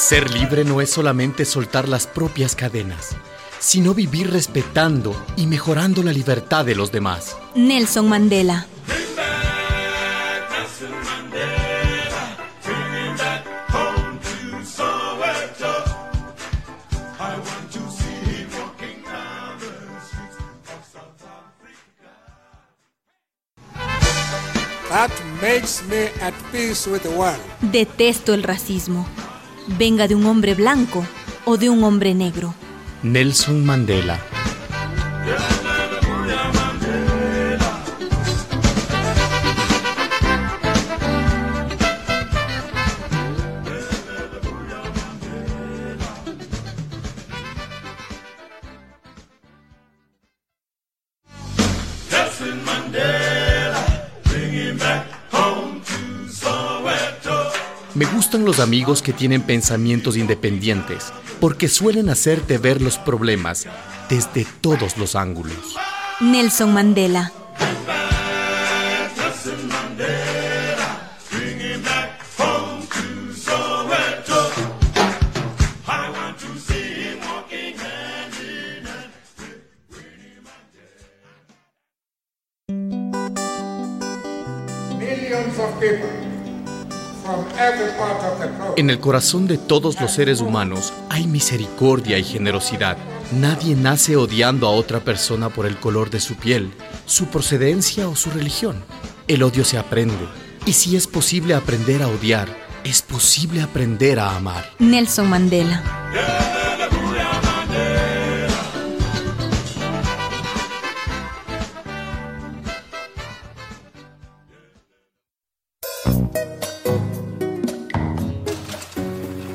Ser libre no es solamente soltar las propias cadenas, sino vivir respetando y mejorando la libertad de los demás. Nelson Mandela. That makes me at peace with the world. Detesto el racismo, venga de un hombre blanco o de un hombre negro. Nelson Mandela. Me gustan los amigos que tienen pensamientos independientes, porque suelen hacerte ver los problemas desde todos los ángulos. Nelson Mandela. Millions of people En el corazón de todos los seres humanos hay misericordia y generosidad. Nadie nace odiando a otra persona por el color de su piel, su procedencia o su religión. El odio se aprende. Y si es posible aprender a odiar, es posible aprender a amar. Nelson Mandela.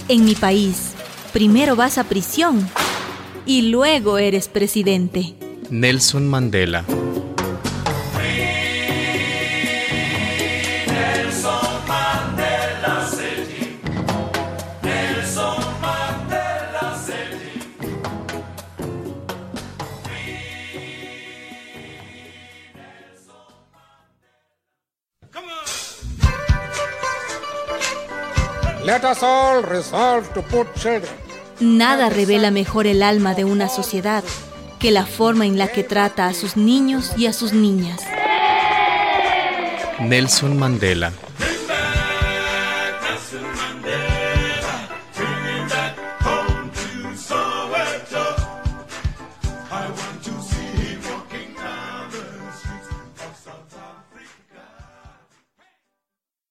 En mi país, primero vas a prisión y luego eres presidente. Nelson Mandela. Let us all resolve to put children Nada revela mejor el alma de una sociedad que la forma en la que trata a sus niños y a sus niñas. Nelson Mandela.